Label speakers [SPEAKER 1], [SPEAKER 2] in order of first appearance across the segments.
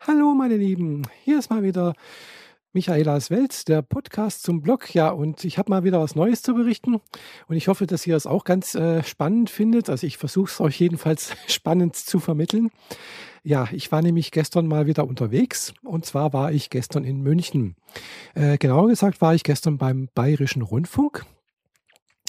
[SPEAKER 1] Hallo meine Lieben, hier ist mal wieder Michaelas Welt, der Podcast zum Blog. Ja, und ich habe mal wieder was Neues zu berichten und ich hoffe, dass ihr es auch ganz äh, spannend findet. Also ich versuche es euch jedenfalls spannend zu vermitteln. Ja, ich war nämlich gestern mal wieder unterwegs und zwar war ich gestern in München. Äh, genauer gesagt war ich gestern beim Bayerischen Rundfunk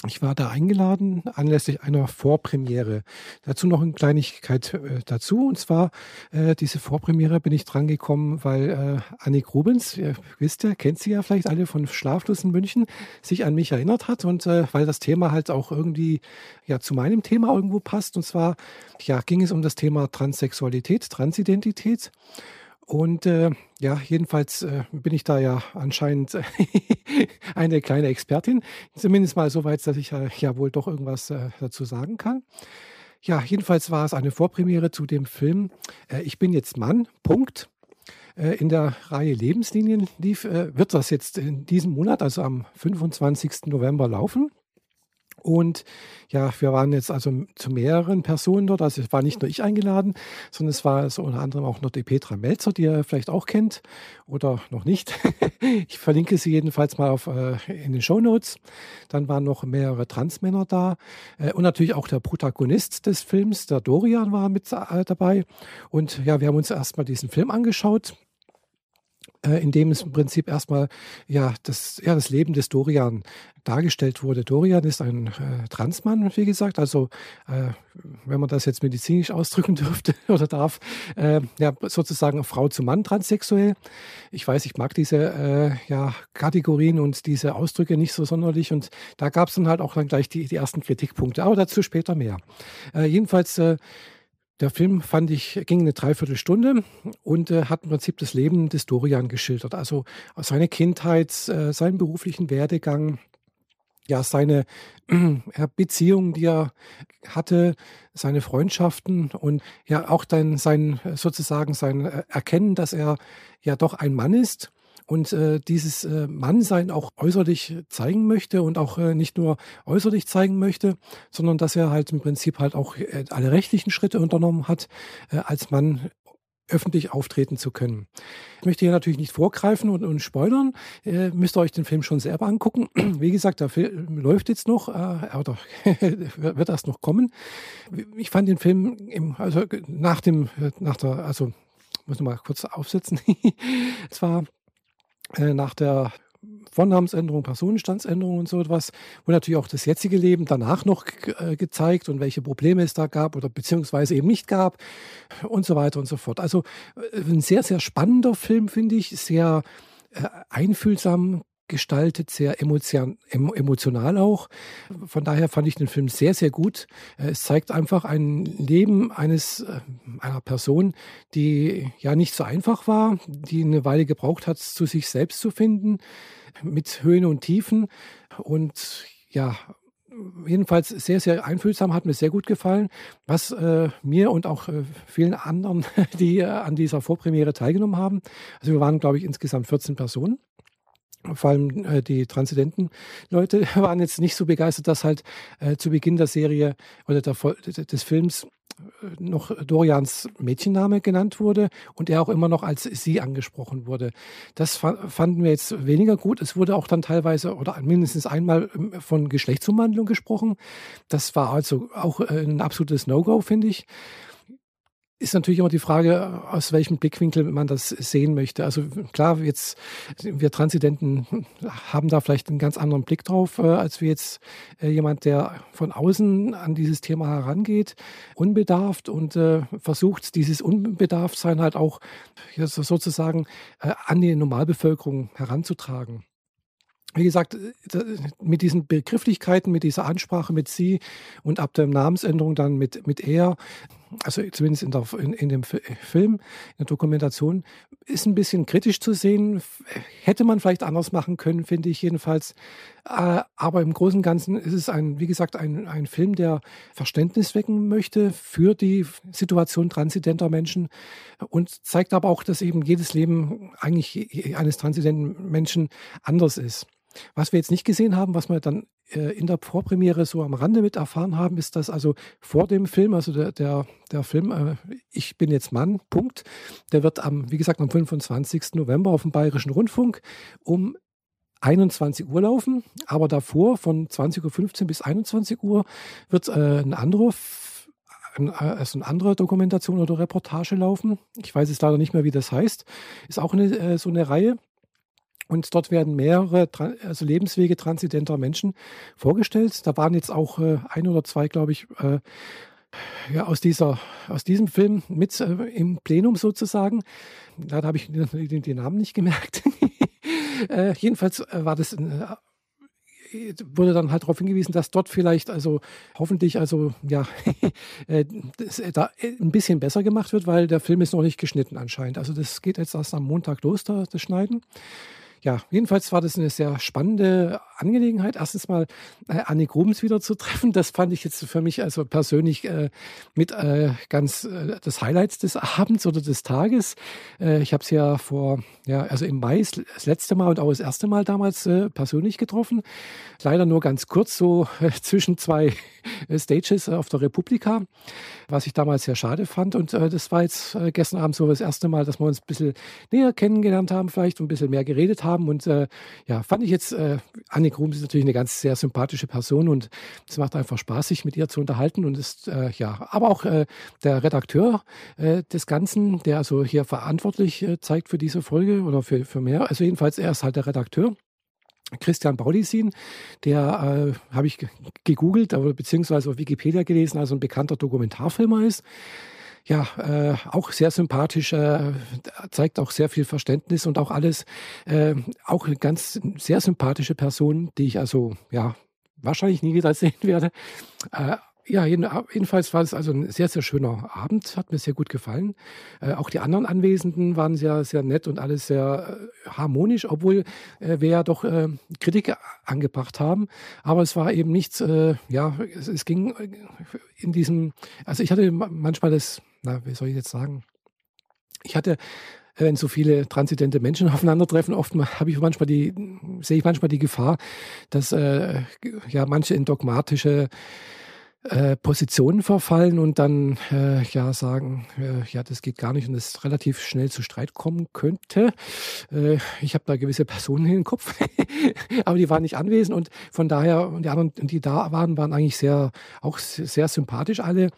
[SPEAKER 1] ich war da eingeladen anlässlich einer Vorpremiere. Dazu noch eine Kleinigkeit äh, dazu. Und zwar, äh, diese Vorpremiere bin ich drangekommen, weil äh, Annik Rubens, ihr wisst ja, kennt sie ja vielleicht alle von Schlaflos in München, sich an mich erinnert hat und äh, weil das Thema halt auch irgendwie ja zu meinem Thema irgendwo passt. Und zwar ja, ging es um das Thema Transsexualität, Transidentität. Und äh, ja, jedenfalls äh, bin ich da ja anscheinend eine kleine Expertin. Zumindest mal so weit, dass ich äh, ja wohl doch irgendwas äh, dazu sagen kann. Ja, jedenfalls war es eine Vorpremiere zu dem Film äh, Ich bin jetzt Mann, Punkt. Äh, in der Reihe Lebenslinien lief, wird das jetzt in diesem Monat, also am 25. November laufen. Und ja, wir waren jetzt also zu mehreren Personen dort. Also es war nicht nur ich eingeladen, sondern es war so unter anderem auch noch die Petra Melzer, die ihr vielleicht auch kennt oder noch nicht. ich verlinke sie jedenfalls mal auf, äh, in den Show Notes. Dann waren noch mehrere Transmänner da äh, und natürlich auch der Protagonist des Films, der Dorian, war mit äh, dabei. Und ja, wir haben uns erstmal diesen Film angeschaut äh, in dem es im Prinzip erstmal ja das, ja, das Leben des Dorian dargestellt wurde. Dorian ist ein äh, Transmann, wie gesagt, also äh, wenn man das jetzt medizinisch ausdrücken dürfte oder darf, äh, ja, sozusagen Frau zu Mann transsexuell. Ich weiß, ich mag diese äh, ja, Kategorien und diese Ausdrücke nicht so sonderlich und da gab es dann halt auch dann gleich die, die ersten Kritikpunkte, aber dazu später mehr. Äh, jedenfalls der Film fand ich, ging eine Dreiviertelstunde und äh, hat im Prinzip das Leben des Dorian geschildert. Also seine Kindheit, äh, seinen beruflichen Werdegang, ja, seine äh, Beziehungen, die er hatte, seine Freundschaften und ja auch dann sein sozusagen sein äh, Erkennen, dass er ja doch ein Mann ist und äh, dieses äh, Mannsein auch äußerlich zeigen möchte und auch äh, nicht nur äußerlich zeigen möchte, sondern dass er halt im Prinzip halt auch äh, alle rechtlichen Schritte unternommen hat, äh, als Mann öffentlich auftreten zu können. Ich möchte hier natürlich nicht vorgreifen und, und spoilern. Äh, müsst ihr euch den Film schon selber angucken. Wie gesagt, der Film läuft jetzt noch, äh, oder wird erst noch kommen. Ich fand den Film im, also nach dem, nach der, also muss ich mal kurz aufsetzen. es war äh, nach der Vornamensänderung, Personenstandsänderung und so etwas, wo natürlich auch das jetzige Leben danach noch äh, gezeigt und welche Probleme es da gab oder beziehungsweise eben nicht gab und so weiter und so fort. Also äh, ein sehr, sehr spannender Film, finde ich, sehr einfühlsam gestaltet, sehr emotion, emotional auch. Von daher fand ich den Film sehr, sehr gut. Äh, es zeigt einfach ein Leben eines, äh, einer Person, die ja nicht so einfach war, die eine Weile gebraucht hat, zu sich selbst zu finden, mit Höhen und Tiefen. Und ja, jedenfalls sehr, sehr einfühlsam, hat mir sehr gut gefallen. Was äh, mir und auch äh, vielen anderen, die äh, an dieser Vorpremiere teilgenommen haben, also wir waren, glaube ich, insgesamt 14 Personen vor allem äh, die transzendenten Leute waren jetzt nicht so begeistert, dass halt äh, zu Beginn der Serie oder der, des Films äh, noch Dorians Mädchenname genannt wurde und er auch immer noch als sie angesprochen wurde. Das fanden wir jetzt weniger gut. Es wurde auch dann teilweise oder mindestens einmal ähm, von Geschlechtsumwandlung gesprochen. Das war also auch äh, ein absolutes No-Go, finde ich ist natürlich immer die Frage, aus welchem Blickwinkel man das sehen möchte. Also klar, jetzt wir Transidenten haben da vielleicht einen ganz anderen Blick drauf, äh, als wir jetzt äh, jemand, der von außen an dieses Thema herangeht, unbedarft und äh, versucht, dieses Unbedarftsein halt auch sozusagen an die Normalbevölkerung heranzutragen wie gesagt, mit diesen Begrifflichkeiten, mit dieser Ansprache mit sie und ab der Namensänderung dann mit, mit er, also zumindest in, der, in, in dem Film, in der Dokumentation, ist ein bisschen kritisch zu sehen. Hätte man vielleicht anders machen können, finde ich jedenfalls. Äh, aber im Großen und Ganzen ist es ein, wie gesagt, ein, ein Film, der Verständnis wecken möchte für die Situation transidenter Menschen und zeigt aber auch, dass eben jedes Leben eigentlich eines transidenten Menschen anders ist. Was wir jetzt nicht gesehen haben, was wir dann in der Vorpremiere so am Rande mit erfahren haben, ist, dass also vor dem Film, also der, der, der Film äh, Ich bin jetzt Mann, Punkt, der wird am, wie gesagt, am 25. November auf dem Bayerischen Rundfunk um 21 Uhr laufen, aber davor von 20.15 Uhr bis 21 Uhr wird äh, ein anderer also eine andere Dokumentation oder Reportage laufen. Ich weiß jetzt leider nicht mehr, wie das heißt. Ist auch eine, äh, so eine Reihe. Und dort werden mehrere also Lebenswege transidenter Menschen vorgestellt. Da waren jetzt auch äh, ein oder zwei, glaube ich, äh, ja, aus, dieser, aus diesem Film mit äh, im Plenum sozusagen. Da habe ich den, den, Namen nicht gemerkt. äh, jedenfalls äh, war das ein wurde dann halt darauf hingewiesen, dass dort vielleicht also hoffentlich also ja äh, da ein bisschen besser gemacht wird, weil der Film ist noch nicht geschnitten anscheinend. Also das geht jetzt erst am Montag los, das Schneiden ja, jedenfalls war das eine sehr spannende Angelegenheit. Erstens mal äh, Annie Grubens wieder zu treffen. Das fand ich jetzt für mich also persönlich äh, mit äh, ganz äh, das Highlights des Abends oder des Tages. Äh, ich habe sie ja vor, ja, also im Mai das letzte Mal und auch das erste Mal damals äh, persönlich getroffen. Leider nur ganz kurz, so äh, zwischen zwei Stages auf der Republika, was ich damals sehr schade fand. Und äh, das war jetzt äh, gestern Abend so das erste Mal, dass wir uns ein bisschen näher kennengelernt haben, vielleicht und ein bisschen mehr geredet haben. Und äh, ja, fand ich jetzt, äh, Annik Grums ist natürlich eine ganz sehr sympathische Person und es macht einfach Spaß, sich mit ihr zu unterhalten. Und ist, äh, ja, aber auch äh, der Redakteur äh, des Ganzen, der also hier verantwortlich äh, zeigt für diese Folge oder für, für mehr. Also jedenfalls, er ist halt der Redakteur. Christian Baudisin, der äh, habe ich gegoogelt, aber beziehungsweise auf Wikipedia gelesen, also ein bekannter Dokumentarfilmer ist. Ja, äh, auch sehr sympathisch, äh, zeigt auch sehr viel Verständnis und auch alles, äh, auch eine ganz sehr sympathische Person, die ich also ja wahrscheinlich nie wieder sehen werde. Äh, ja, jedenfalls war es also ein sehr, sehr schöner Abend, hat mir sehr gut gefallen. Äh, auch die anderen Anwesenden waren sehr, sehr nett und alles sehr äh, harmonisch, obwohl äh, wir ja doch äh, Kritik angebracht haben. Aber es war eben nichts, äh, ja, es, es, ging in diesem, also ich hatte manchmal das, na, wie soll ich jetzt sagen? Ich hatte wenn so viele transidente Menschen aufeinandertreffen, oft habe ich manchmal die, sehe ich manchmal die Gefahr, dass äh, ja manche in dogmatische äh, Positionen verfallen und dann äh, ja sagen, äh, ja, das geht gar nicht und es relativ schnell zu Streit kommen könnte. Äh, ich habe da gewisse Personen in den Kopf, aber die waren nicht anwesend und von daher, und die anderen, die da waren, waren eigentlich sehr, auch sehr sympathisch alle.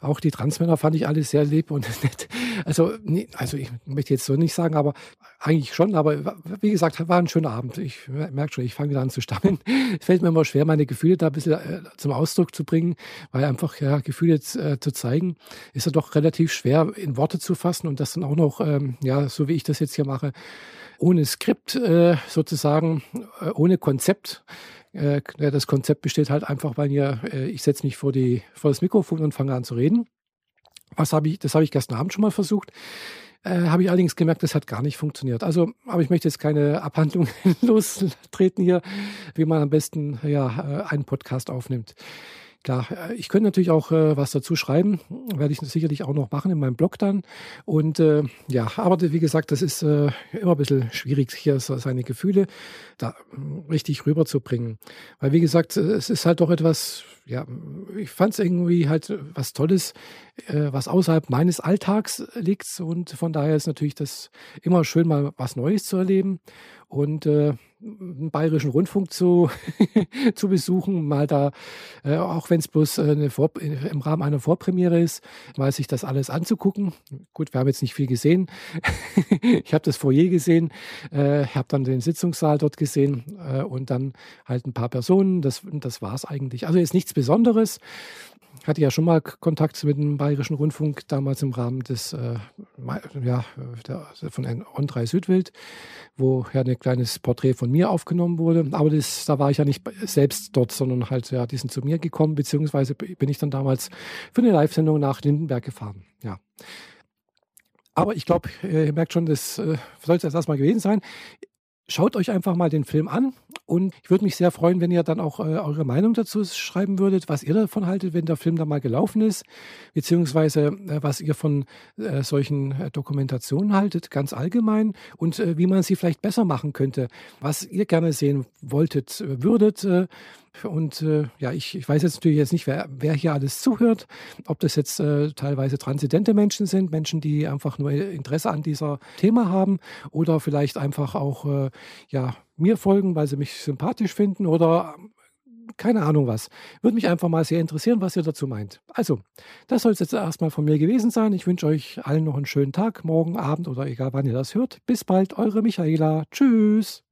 [SPEAKER 1] Auch die Transmänner fand ich alle sehr lieb und nett. Also, nee, also ich möchte jetzt so nicht sagen, aber eigentlich schon. Aber wie gesagt, war ein schöner Abend. Ich merke schon, ich fange wieder an zu stammeln. Es fällt mir immer schwer, meine Gefühle da ein bisschen äh, zum Ausdruck zu bringen weil einfach ja, Gefühle äh, zu zeigen, ist ja doch relativ schwer in Worte zu fassen und das dann auch noch, ähm, ja, so wie ich das jetzt hier mache, ohne Skript äh, sozusagen, äh, ohne Konzept. Äh, das Konzept besteht halt einfach, weil hier, äh, ich setze mich vor, die, vor das Mikrofon und fange an zu reden. Was habe ich, das habe ich gestern Abend schon mal versucht. Äh, habe ich allerdings gemerkt, das hat gar nicht funktioniert. Also, aber ich möchte jetzt keine Abhandlung lostreten hier, wie man am besten ja, äh, einen Podcast aufnimmt. Klar, äh, ich könnte natürlich auch äh, was dazu schreiben, werde ich sicherlich auch noch machen in meinem Blog dann. Und äh, ja, aber wie gesagt, das ist äh, immer ein bisschen schwierig, hier so seine Gefühle da mm, richtig rüberzubringen. Weil wie gesagt, äh, es ist halt doch etwas, ja, ich fand es irgendwie halt was Tolles, äh, was außerhalb meines Alltags liegt. Und von daher ist natürlich das immer schön, mal was Neues zu erleben. Und bayerischen Rundfunk zu, zu besuchen, mal da, äh, auch wenn es bloß äh, Vor im Rahmen einer Vorpremiere ist, mal sich das alles anzugucken. Gut, wir haben jetzt nicht viel gesehen. ich habe das Foyer gesehen, äh, habe dann den Sitzungssaal dort gesehen äh, und dann halt ein paar Personen. Das, das war es eigentlich. Also ist nichts Besonderes hatte ja schon mal Kontakt mit dem Bayerischen Rundfunk, damals im Rahmen des, äh, ja, der, von On3 Südwild, wo ja ein kleines Porträt von mir aufgenommen wurde. Aber das, da war ich ja nicht selbst dort, sondern halt, ja, die sind zu mir gekommen, beziehungsweise bin ich dann damals für eine Live-Sendung nach Lindenberg gefahren. Ja. Aber ich glaube, ihr merkt schon, das äh, soll es erstmal gewesen sein. Schaut euch einfach mal den Film an Und ich würde mich sehr freuen, wenn ihr dann auch äh, eure Meinung dazu schreiben würdet, was ihr davon haltet, wenn der Film da mal gelaufen ist, beziehungsweise äh, was ihr von äh, solchen äh, Dokumentationen haltet, ganz allgemein und äh, wie man sie vielleicht besser machen könnte, was ihr gerne sehen wolltet, äh, würdet. Und äh, ja, ich, ich weiß jetzt natürlich jetzt nicht, wer, wer hier alles zuhört, ob das jetzt äh, teilweise transzendente Menschen sind, Menschen, die einfach nur Interesse an dieser Thema haben oder vielleicht einfach auch äh, ja, mir folgen, weil sie mich sympathisch finden oder keine Ahnung was. Würde mich einfach mal sehr interessieren, was ihr dazu meint. Also, das soll es jetzt erstmal von mir gewesen sein. Ich wünsche euch allen noch einen schönen Tag, morgen, Abend oder egal wann ihr das hört. Bis bald, eure Michaela. Tschüss.